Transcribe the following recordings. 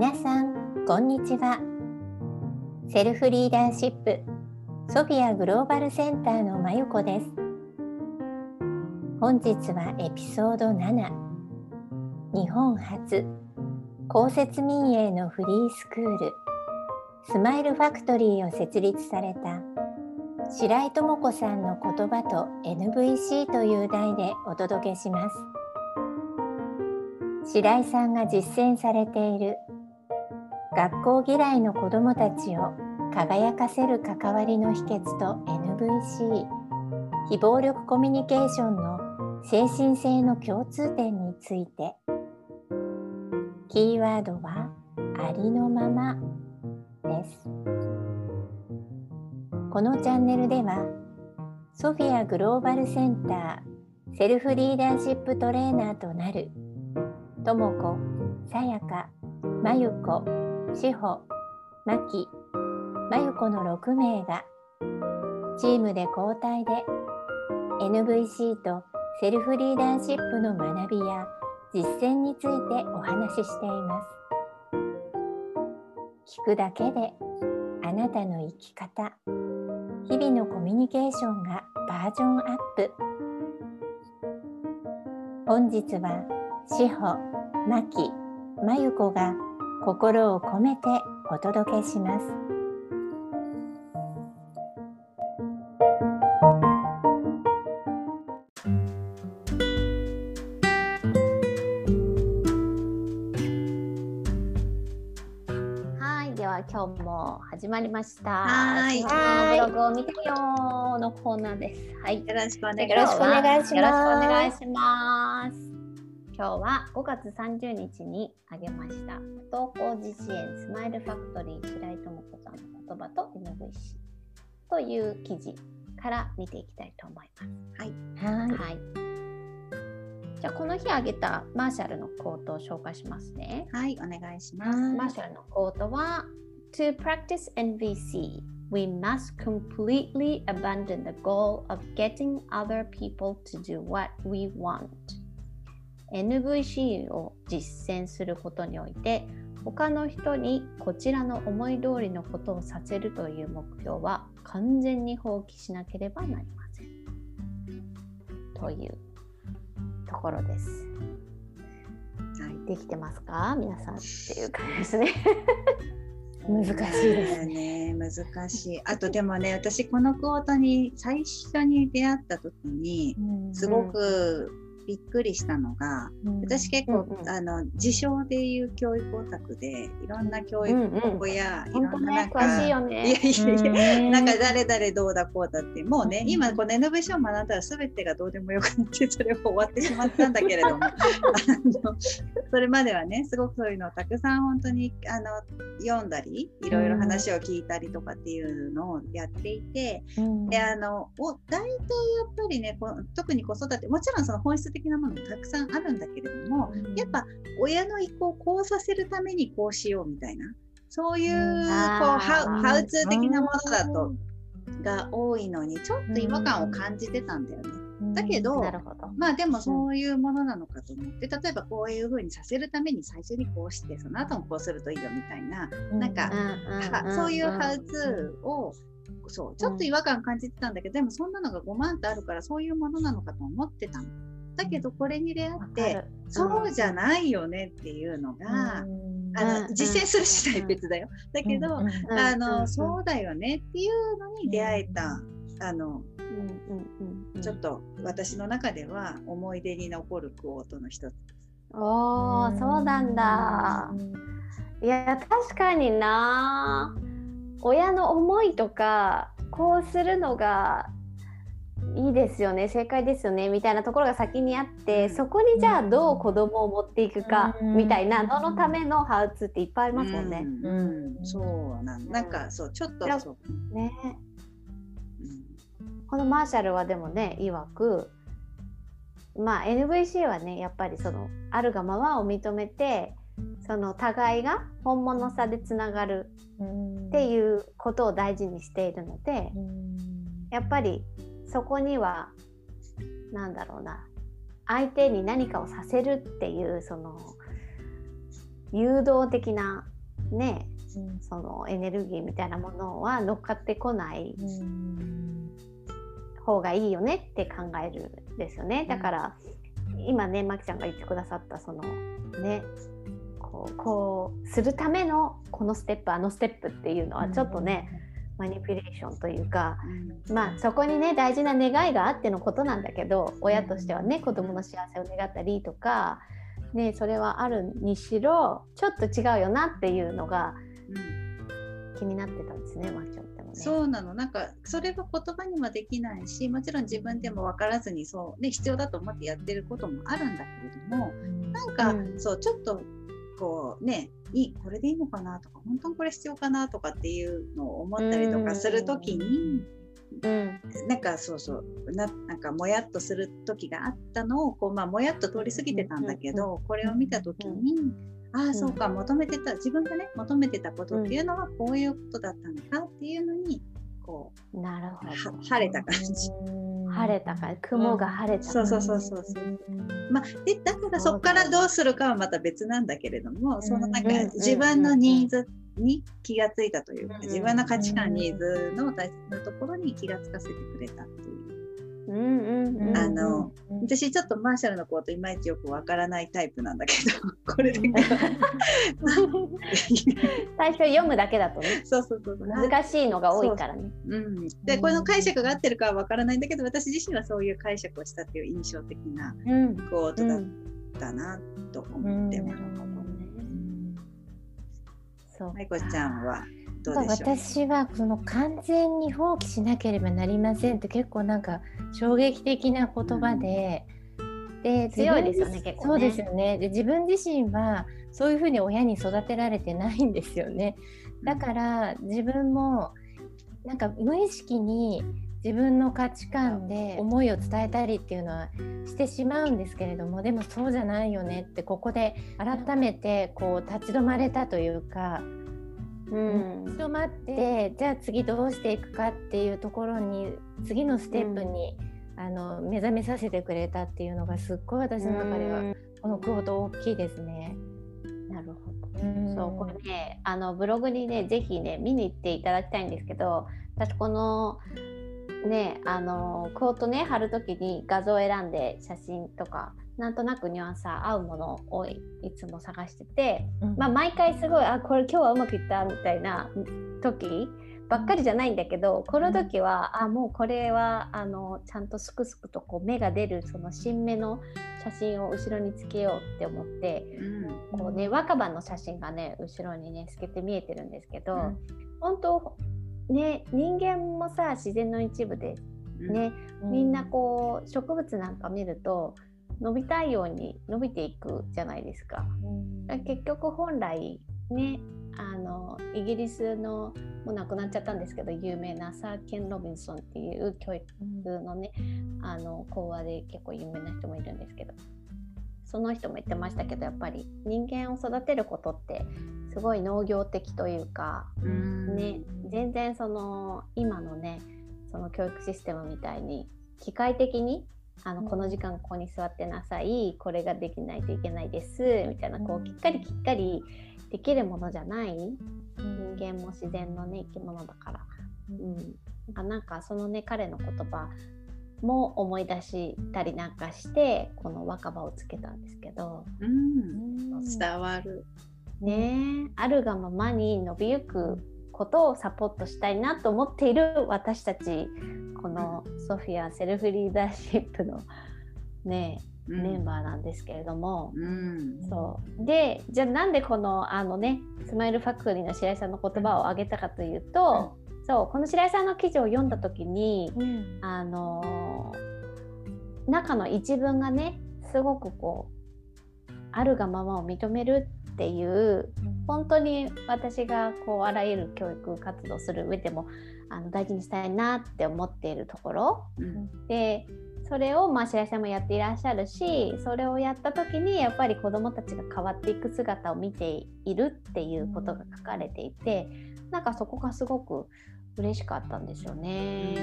皆さんこんにちは。セルフリーダーシップソフィアグローバルセンターのまゆこです。本日はエピソード7日本初公設民営のフリースクールスマイルファクトリーを設立された白井智子さんの言葉と NVC という題でお届けします。白井さんが実践されている学校嫌いの子どもたちを輝かせる関わりの秘訣と NVC 非暴力コミュニケーションの精神性の共通点について。キーワードはありのままです。このチャンネルではソフィアグローバルセンターセルフリーダーシップトレーナーとなるともこ、さやか、まゆこ、しほ、まき、まゆこの6名がチームで交代で NVC とセルフリーダーシップの学びや実践についてお話ししています。聞くだけであなたの生き方日々のコミュニケーションがバージョンアップ。本日は志保真希真由子が心を込めてお届けします今日も始まりました。はい。ブログを見てよのコーナーです。はい。よろしくお願いします。よろしくお願いします。今日は5月30日にあげました不登校自支援スマイルファクトリー白井智子さんの言葉と NVC という記事から見ていきたいと思います。はい。はい。はいじゃあこの日あげたマーシャルのコートを紹介しますね。はい、お願いします。マーシャルのコートは To practice NVC, we must completely abandon the goal of getting other people to do what we want. NVC を実践することにおいて他の人にこちらの思い通りのことをさせるという目標は完全に放棄しなければなりません。というところです。はい、できてますか？皆さんっていう感じですね。難しいですね。難しい。あとでもね、私このクォートに最初に出会った時に、すごくびっくりしたのが、うん、私結構、うんうん、あの自称でいう教育オタクでいろんな教育法や、うん。うん、いろんななんか、ね、いやいやいや、なんか誰々どうだこうだってもうね、今この NVC を学んだら全てがどうでもよくなってそれも終わってしまったんだけれども。あ のそれまではねすごくそういうのをたくさん本当にあの読んだりいろいろ話を聞いたりとかっていうのをやっていて、であのお大体やっぱりねこ特に子育てもちろんその本質的的なものもたくさんあるんだけれども、うん、やっぱ親の意向をこうさせるためにこうしようみたいなそういうこうハウハウツー的なものだとが多いのにちょっと違和感を感じてたんだよね。だけどまあでもそういうものなのかと思って、例えばこういうふうにさせるために最初にこうしてその後もこうするといいよみたいな、なんか、そういうハウツーをそうちょっと違和感感じてたんだけど、でもそんなのが5万ってあるからそういうものなのかと思ってたの。だけどこれに出会って、そうじゃないよねっていうのが、あの実践する次第別だよ。だけど、あのそうだよねっていうのに出会えた、あの、ちょっと私の中では思い出に残るクオートの一つ。おーそうなんだ。いや確かにな。親の思いとかこうするのがいいですよね。正解ですよね。みたいなところが先にあって、そこにじゃあどう子供を持っていくかみたいなののためのハウツーっていっぱいありますもんね。うん、うん、そうなん。なんかそうちょっとそう。ね、このマーシャルはでもね曰くまあ NVC はねやっぱりそのあるがままを認めてその互いが本物さでつながるっていうことを大事にしているのでやっぱりそこには何だろうな相手に何かをさせるっていうその誘導的なね、そのエネルギーみたいなものは乗っかってこない方がいいよねって考えるんですよね。だから、今ねまきちゃんが言ってくださったそのねこうこうするためのこのステップあのステップっていうのはちょっとね、マニピュレーションというか、まあそこにね大事な願いがあってのことなんだけど親としてはね子供の幸せを願ったりとか、ね、それはあるにしろちょっと違うよなっていうのが気になってたんですね、まきちそうなの。なんかそれは言葉にはできないしもちろん自分でも分からずにそう、ね、必要だと思ってやってることもあるんだけれども、なんか、うん、そうちょっとこうねいいこれでいいのかなとか本当にこれ必要かなとかっていうのを思ったりとかする時に、うん、なんかそうそうななんかもやっとする時があったのをこう、まあ、もやっと通り過ぎてたんだけど、これを見た時に。ああそうか求めてた自分がね求めてたことっていうのはこういうことだったのかっていうのにこうなるほど。晴れた感じ。晴れたか雲が晴れた、うん、そうそうそうそう。まあ、でだからそこからどうするかはまた別なんだけれども、そのなんか自分のニーズに気がついたというか、自分の価値観ニーズの大切なところに気がつかせてくれたっていう。あの私ちょっとマーシャルのこといまいちよくわからないタイプなんだけど これだけ。最初読むだけだとね。そうそうそう難しいのが多いからね。うう。ん、でこの解釈が合ってるかはわからないんだけど私自身はそういう解釈をしたっていう印象的なコートだったなと思ってます。そう。まいこちゃんは？私はその完全に放棄しなければなりませんって結構なんか衝撃的な言葉で、うん、で強いですよね結構、ね、そうですよね。で自分自身はそういうふうに親に育てられてないんですよね。だから自分もなんか無意識に自分の価値観で思いを伝えたりっていうのはしてしまうんですけれどもでもそうじゃないよねってここで改めてこう立ち止まれたというかうん、立ち止まって。じゃあ次どうしていくかっていうところに次のステップに、うん、あの目覚めさせてくれたっていうのがすっごい私の中では、このクオート大きいですね。なるほど。うそうこれねあのブログにねぜひね見に行っていただきたいんですけど私このねあのクオートね貼る時に画像を選んで写真とかなんとなくニュアンス合うものをいつも探してて、うん、まあ、毎回すごいあこれ今日はうまくいったみたいな時ばっかりじゃないんだけどこの時は、あもうこれはあのちゃんとすくすくとこう芽が出るその新芽の写真を後ろにつけようって思って、うん、こうね若葉の写真がね後ろにね透けて見えてるんですけど、うん、本当ね人間もさ自然の一部でね、みんなこう植物なんか見ると伸びたいように伸びていくじゃないですか。か結局本来ねあのイギリスのもう亡くなっちゃったんですけど有名なサーケン・ロビンソンっていう教育のね、あの講話で結構有名な人もいるんですけどその人も言ってましたけどやっぱり人間を育てることってすごい農業的というか、ね、全然その今のねその教育システムみたいに機械的にあのこの時間ここに座ってなさいこれができないといけないですみたいなこうきっかりきっかりできるものじゃない人間も自然のね生き物だから、うん、なんかそのね彼の言葉も思い出したりなんかしてこの若葉をつけたんですけど、うん、伝わる。ねあるがままに伸びゆくことをサポートしたいなと思っている私たちこのソフィアセルフリーダーシップのね、うん、メンバーなんですけれども、うん、そう。でじゃあなんでこのあのねスマイルファクトリーの白井さんの言葉を挙げたかというと、うん、そうこの白井さんの記事を読んだ時に、あの中の一文がねすごくこうあるがままを認めるっていう本当に私がこうあらゆる教育活動する上でもあの大事にしたいなって思っているところ、うん、でそれをまあ白井さんもやっていらっしゃるしそれをやった時にやっぱり子どもたちが変わっていく姿を見ているっていうことが書かれていてなんかそこがすごく嬉しかったんですよね。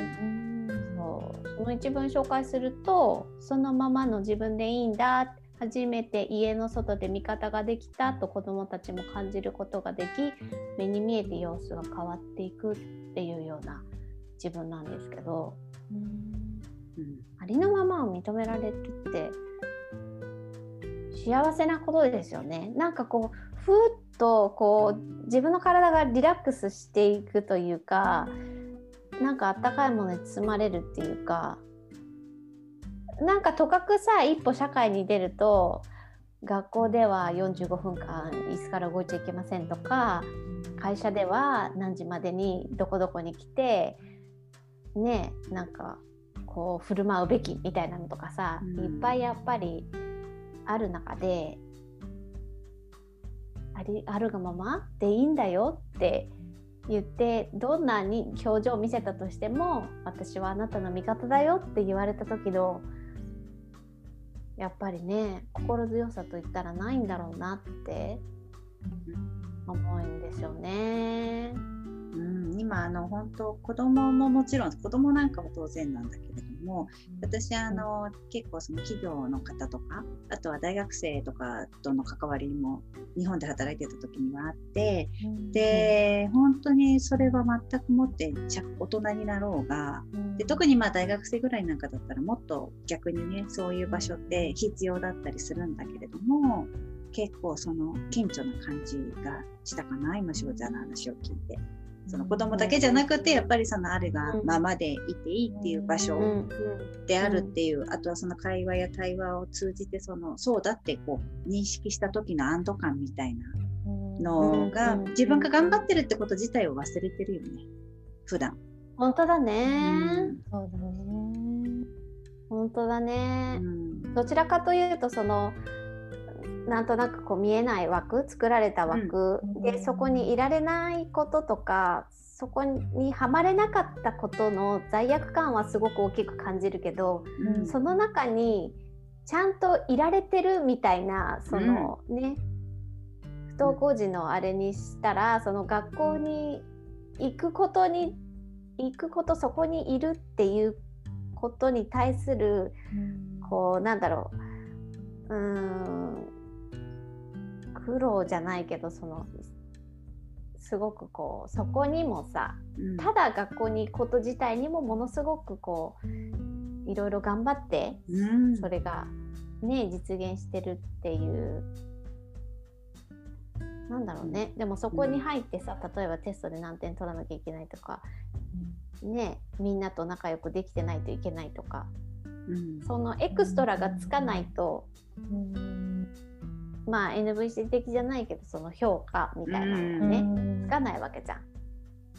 そう。その一文紹介するとそのままの自分でいいんだ初めて家の外で味方ができたと子どもたちも感じることができ目に見えて様子が変わっていくっていうような自分なんですけど、うん、ありのままを認められるって幸せなことですよね。なんかこうふっとこう自分の体がリラックスしていくというかなんかあったかいものに包まれるっていうかなんかとかくさ一歩社会に出ると学校では45分間椅子から動いちゃいけませんとか会社では何時までにどこどこに来てねなんかこう振る舞うべきみたいなのとかさ、いっぱいやっぱりある中でありあるがままでいいんだよって言ってどんなに表情を見せたとしても私はあなたの味方だよって言われた時のやっぱりね心強さといったらないんだろうなって思うんですよね。うん、今あの本当子供ももちろん子供なんかも当然なんだけども私あの結構その企業の方とかあとは大学生とかとの関わりも日本で働いてた時にはあって、うん、で本当にそれは全くもって大人になろうが、うん、で特にまあ大学生ぐらいなんかだったらもっと逆にねそういう場所って必要だったりするんだけれども結構その顕著な感じがしたかな今翔ちゃんの話を聞いて。その子供だけじゃなくてやっぱりそのあるがままでいていいっていう場所であるっていうあとはその会話や対話を通じてそのそうだってこう認識した時の安堵感みたいなのが自分が頑張ってるってこと自体を忘れてるよね。普段。本当だね、そうだね。本当だね、どちらかというとそのなんとなくこう見えない枠作られた枠、うん、でそこにいられないこととかそこにはまれなかったことの罪悪感はすごく大きく感じるけど、うん、その中にちゃんといられてるみたいなその、うん、ね不登校時のあれにしたらその学校に行くことに行くことそこにいるっていうことに対する、こうなんだろう。うん苦労じゃないけどそのすごくこうそこにもさ、うん、ただ学校に行くこと自体にもものすごくこういろいろ頑張って、うん、それがね実現してるっていうなんだろうね。でもそこに入ってさ例えばテストで何点取らなきゃいけないとか、ねみんなと仲良くできてないといけないとか、うん、そのエクストラがつかないと、うんまあ NVC 的じゃないけどその評価みたいなのがねつかないわけじゃん。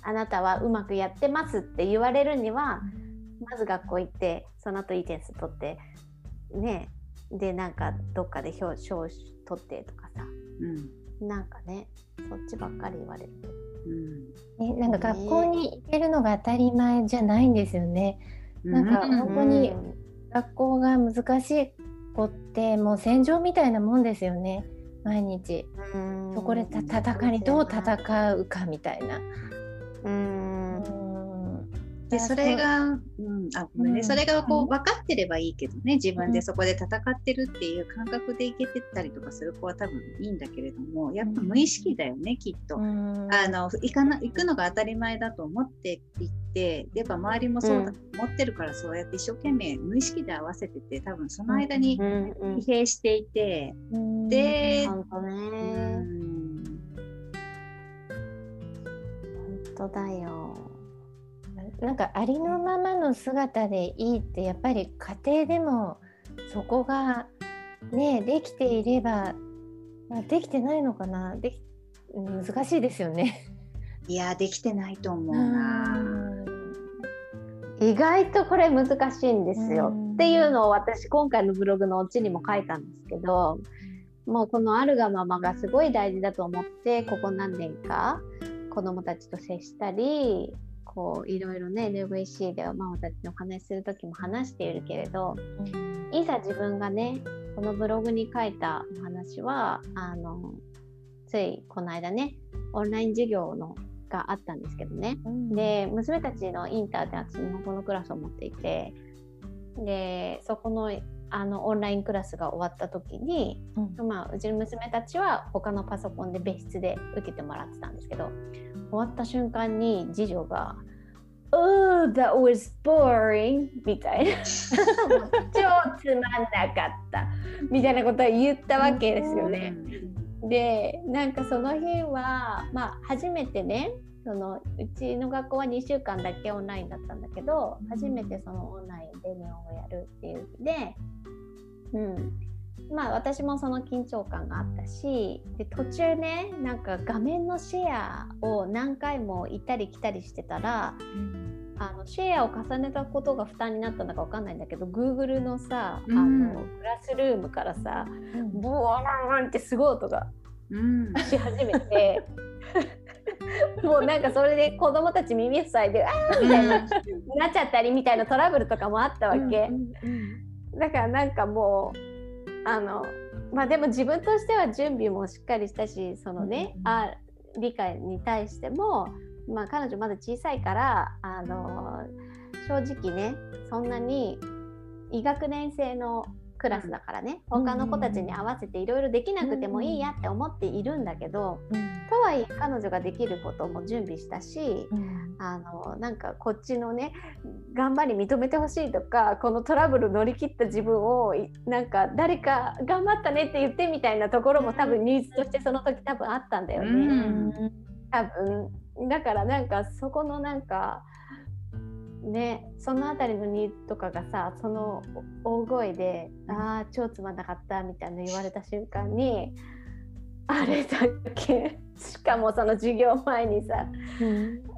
あなたはうまくやってますって言われるにはまず学校行ってその後いい点数取ってねでなんかどっかで表彰取ってとかさ、うん、なんかねそっちばっかり言われるけど。うん、なんか学校に行けるのが当たり前じゃないんですよね。なんか本当に学校が難しいこってもう戦場みたいなもんですよね。毎日。そこで戦いにどう戦うかみたいな。うんでそれが、う。ん、あごめんね、うん、それがこう分かってればいいけどね自分でそこで戦ってるっていう感覚でいけてたりとかする子は多分いいんだけれどもやっぱ無意識だよね、きっと、うん、あの行かな行くのが当たり前だと思っていってやっぱ周りもそうだと思ってるから、そうやって一生懸命無意識で合わせてて多分その間に疲弊していて、で、本当ね、本当だよなんかありのままの姿でいいってやっぱり家庭でもそこがねできていれば、まあ、できてないのかなでき難しいですよね。いやできてないと思うな。意外とこれ難しいんですよっていうのを私今回のブログのオチにも書いたんですけどもうこのあるがままがすごい大事だと思ってここ何年か子どもたちと接したりこういろいろね NVC でママたちにお話しする時も話しているけれど、うん、いざ自分がねこのブログに書いたお話はあのついこの間ねオンライン授業のがあったんですけどね、うん、で娘たちのインターで私日本語のクラスを持っていてでそこのあのオンラインクラスが終わった時に、うん。まあ、うちの娘たちは他のパソコンで別室で受けてもらってたんですけど終わった瞬間に次女が「Oh, that was boring」みたいな。超つまんなかった。みたいなことは言ったわけですよね。でなんかその日は、まあ、初めてねそのうちの学校は2週間だけオンラインだったんだけど初めてそのオンラインでネオンをやるっていう。日で、うん、まあ私もその緊張感があったしで途中ねなんか画面のシェアを何回も行ったり来たりしてたらあのシェアを重ねたことが負担になったのか分かんないんだけど Google のさ、あうん。のクラスルームからさうん。ボワーンってすごい音がうん。し始めて もうなんかそれで子供たち耳塞いで「あー」みたいな、なっちゃったりみたいなトラブルとかもあったわけ、だからなんかもうあのまあでも自分としては準備もしっかりしたしそのね、うんあ理解に対しても、まあ、彼女まだ小さいからあの正直ねそんなに医学年生のクラスだからね、うん他の子たちに合わせていろいろできなくてもいいやって思っているんだけど、うん。とはいえ彼女ができることも準備したし、うん。あのなんかこっちのね頑張り認めてほしいとかこのトラブル乗り切った自分をいなんか誰か頑張ったねって言ってみたいなところも多分ニーズとしてその時多分あったんだよね、うん。多分。だからなんかそこのなんかねそのあたりのニーズとかがさその大声で「ああ超つまんなかった」みたいな言われた瞬間にあれだけしかもその授業前にさ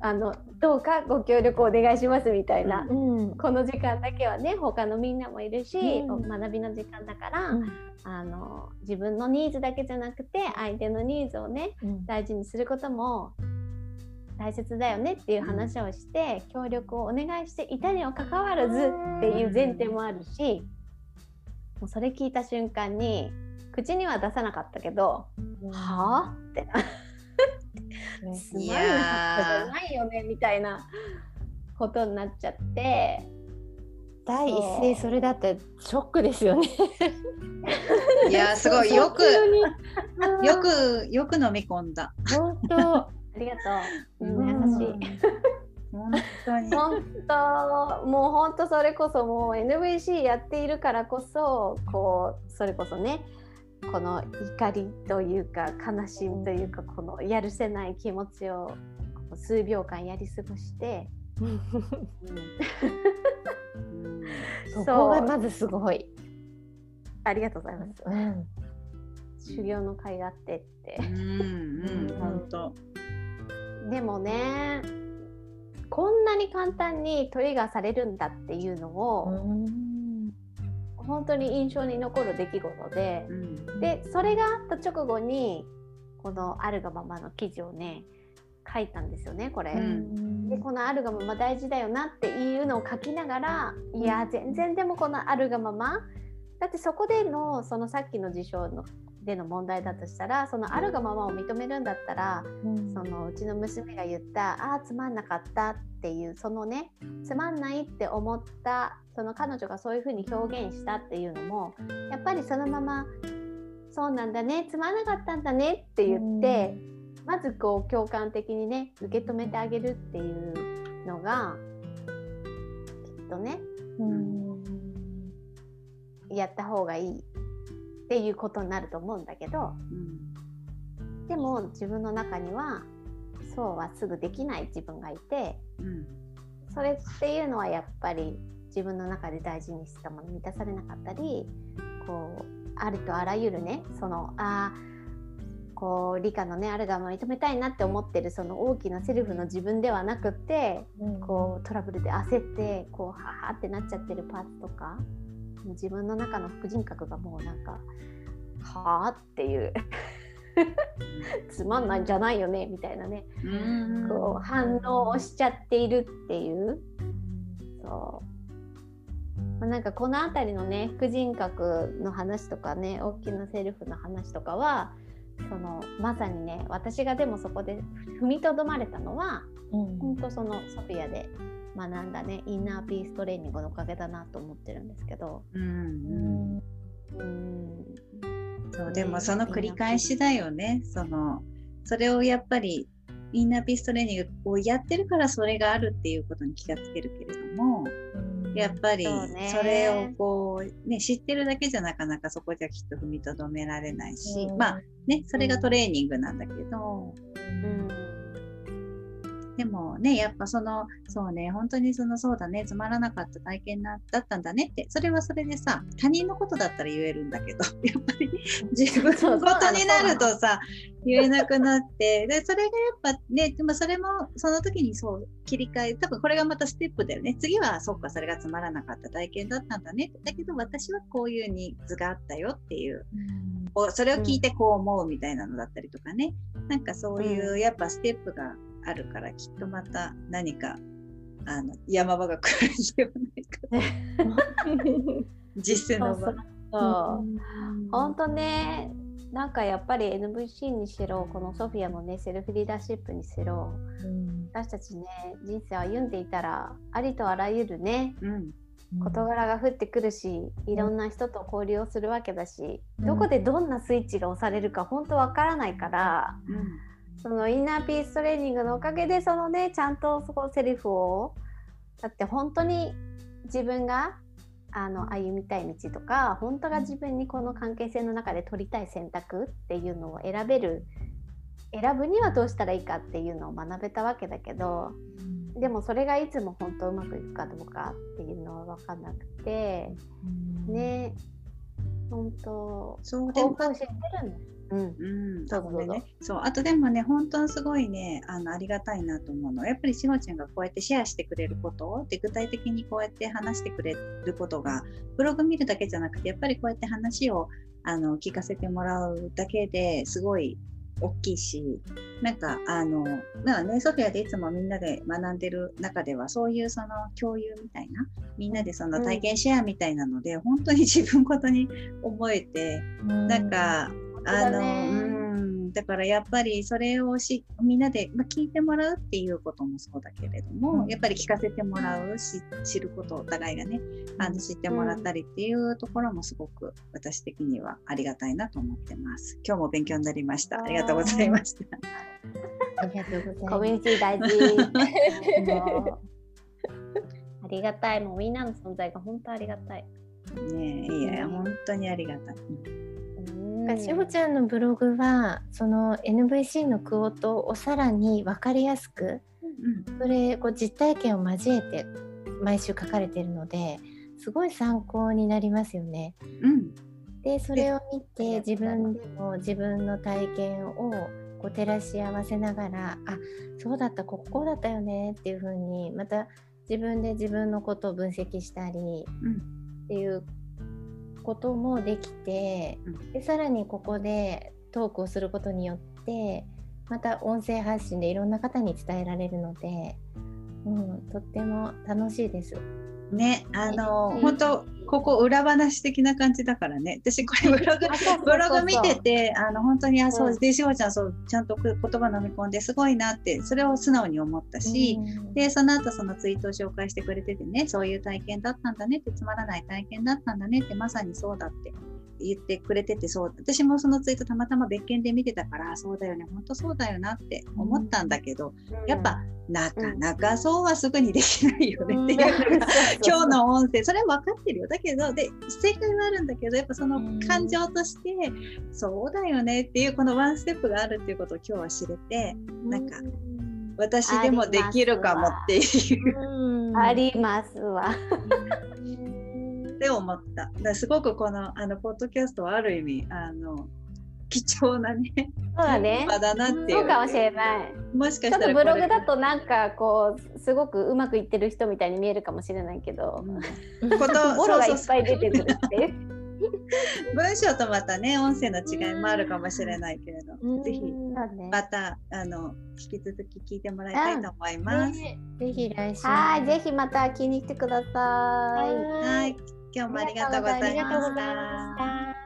あのどうかご協力お願いしますみたいな、うんこの時間だけはね他のみんなもいるし、うん。学びの時間だから、うん。あの自分のニーズだけじゃなくて相手のニーズをねうん。大事にすることも大切だよねっていう話をして、協力をお願いしていたにもかかわらずっていう前提もあるし、もうそれ聞いた瞬間に口には出さなかったけど「はあ?」って。なね。つまんなかったじゃないよねみたいなことになっちゃって。第一声それだってショックですよね。いやすごい。よくくよくよく飲み込んだ。本当。ありがとう、うん。うん優しい。本当に。本当。もう本当それこそもう NVC やっているからこそこうそれこそねこの怒りというか悲しみというかこのやるせない気持ちを数秒間やり過ごして、うん。そこがまずすごい。ありがとうございます、うん。修行の甲斐があってって。うんうん本当。でもねこんなに簡単にトリガーされるんだっていうのを、本当に印象に残る出来事で、うん。でそれがあった直後にこの「あるがまま」の記事をね書いたんですよねこれ。うん。でこの「あるがまま」大事だよなっていうのを書きながらいや全然でもこの「あるがまま」だってそこでのそのさっきの事象のでの問題だとしたらその「あるがまま」を認めるんだったらそのうちの娘が言った「ああつまんなかった」っていうそのねつまんないって思ったその彼女がそういうふうに表現したっていうのもやっぱりそのまま「そうなんだねつまんなかったんだね」って言って、まずこう共感的にね受け止めてあげるっていうのがきっとねやった方がいいっていうことになると思うんだけどでも自分の中にはそうはすぐできない自分がいてうんそれっていうのはやっぱり自分の中で大事にしてたもの満たされなかったりこうありとあらゆるねそのあーこう理科のねあるがま認めたいなって思ってるその大きなセルフの自分ではなくってこうトラブルで焦ってこうははってなっちゃってるパーツとか自分の中の副人格がもうなんかはあっていう。つまんないんじゃないよねみたいなね。うん。こう反応をしちゃっているっていう。そう、まあなんかこの辺りのね副人格の話とかね大きなセルフの話とかはそのまさにね私がでもそこで踏みとどまれたのは本当そのソフィアで学んだねインナーピーストレーニングのおかげだなと思ってるんですけど。うんうん。うん。そうでもその繰り返しだよね。そのそれをやっぱりインナーピーストレーニングをやってるからそれがあるっていうことに気がつけるけれども、やっぱりそれをこう、ね、知ってるだけじゃなかなかそこじゃきっと踏みとどめられないし、うん。まあねそれがトレーニングなんだけど、うんでもねやっぱそのそうね本当にそのそうだねつまらなかった体験なだったんだねってそれはそれでさ他人のことだったら言えるんだけど やっぱり自分のことになるとさ言えなくなってでそれがやっぱねでもそれもその時にそう切り替え多分これがまたステップだよね。次はそっかそれがつまらなかった体験だったんだね。だけど私はこういうニーズがあったよっていうおそれを聞いてこう思うみたいなのだったりとかね、なんかそういううやっぱステップがあるからきっとまた何かあの山場が来るんではないか 実践の場。そう本当ね。なんかやっぱり NVC にしろこのソフィアのねセルフリーダーシップにしろ。私たちね人生を歩んでいたらありとあらゆるねうん。事柄が降ってくるしいろんな人と交流をするわけだし、うん。どこでどんなスイッチが押されるか本当わからないからそのインナーピーストレーニングのおかげでそのねちゃんとそこセリフをだって本当に自分があの歩みたい道とか本当が自分にこの関係性の中で取りたい選択っていうのを選べる選ぶにはどうしたらいいかっていうのを学べたわけだけどでもそれがいつも本当うまくいくかどうかっていうのは分かんなくてね本当そう方法知ってるんだうんうん、どうん。どうね。そうあとでもね本当にすごいねあのありがたいなと思うのはやっぱりしほちゃんがこうやってシェアしてくれることで具体的にこうやって話してくれることがブログ見るだけじゃなくてやっぱりこうやって話をあの聞かせてもらうだけですごい大きいしなんかあのまあねソフィアでいつもみんなで学んでる中ではそういうその共有みたいなみんなでその体験シェアみたいなので、本当に自分ごとに思えてなんか、あの、うん、だからやっぱりそれをしみんなで、まあ、聞いてもらうっていうこともそうだけれども、うん。やっぱり聞かせてもらうし知ることお互いがねあの知ってもらったりっていうところもすごく私的にはありがたいなと思ってます。今日も勉強になりました。ありがとうございました。ありがとうございます。コミュニティ大事。もう。ありがたい。もうみんなの存在が本当ありがたい。ねえいやいや本当にありがたい。うんしほちゃんのブログはその NVC のクオートをさらに分かりやすくうんそれこう実体験を交えて毎週書かれているのですごい参考になりますよね。うん。でそれを見あて自分でも自分の体験をこう照らし合わせながらあそうだったここだったよねっていう風にまた自分で自分のことを分析したりうん。っていうこともできてうんでさらにここでトークをすることによってまた音声発信でいろんな方に伝えられるので、うん、とっても楽しいです。ねあのうん本当ここ裏話的な感じだからね。私これブログブログ見ててあの本当にあそううんでしおちゃんそうちゃんと言葉飲み込んですごいなってそれを素直に思ったし、うん。でその後そのツイートを紹介してくれててねそういう体験だったんだねってつまらない体験だったんだねってまさにそうだって言ってくれててそう私もそのツイートたまたま別件で見てたからそうだよね本当そうだよなって思ったんだけど、やっぱなかなかそうはすぐにできないよねっていうのが、今日の音声それは分かってるよ。だけどで正解はあるんだけどやっぱその感情として、そうだよねっていうこのワンステップがあるっていうことを今日は知れてなんか私でもできるかもっていう。うん。ありますわ。って思っただすごくこのあのポッドキャストはある意味あの貴重なねそうだね。場だなっていうそうかもしれない。もしかしちょったとらブログだことなんかこうすごくうまくいってる人みたいに見えるかもしれないけど、れこと ボロがいっぱい出てくるっていう。文章とまたね音声の違いもあるかもしれないけれど、ぜひ。またあの引き続き聞いてもらいたいと思います。ねぜひ来週はい、ぜひまた聞きに来てください。はい、今日もありがとうございました。ました。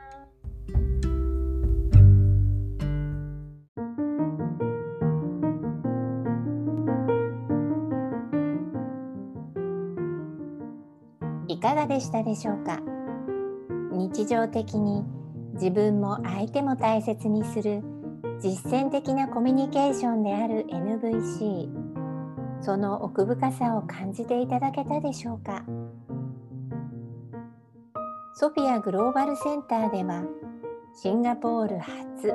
かがでしたでしょうか？日常的に自分も相手も大切にする実践的なコミュニケーションである NVC その奥深さを感じていただけたでしょうか？ソフィアグローバルセンターではシンガポール初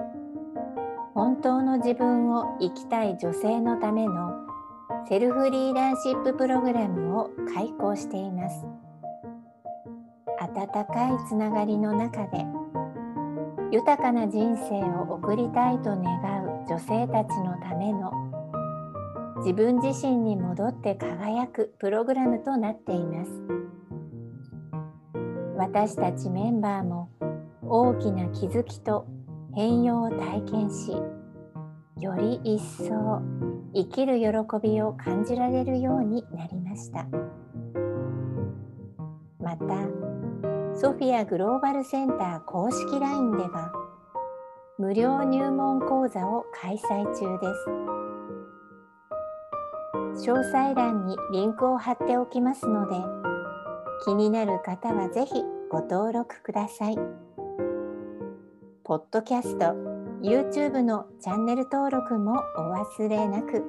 本当の自分を生きたい女性のためのセルフリーダーシッププログラムを開講しています。温かいつながりの中で豊かな人生を送りたいと願う女性たちのための自分自身に戻って輝くプログラムとなっています。私たちメンバーも大きな気づきと変容を体験しより一層生きる喜びを感じられるようになりました。またソフィアグローバルセンター公式 LINE では無料入門講座を開催中です。詳細欄にリンクを貼っておきますので気になる方はぜひご登録ください。ポッドキャスト、YouTube のチャンネル登録もお忘れなく。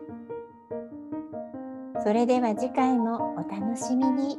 それでは次回もお楽しみに。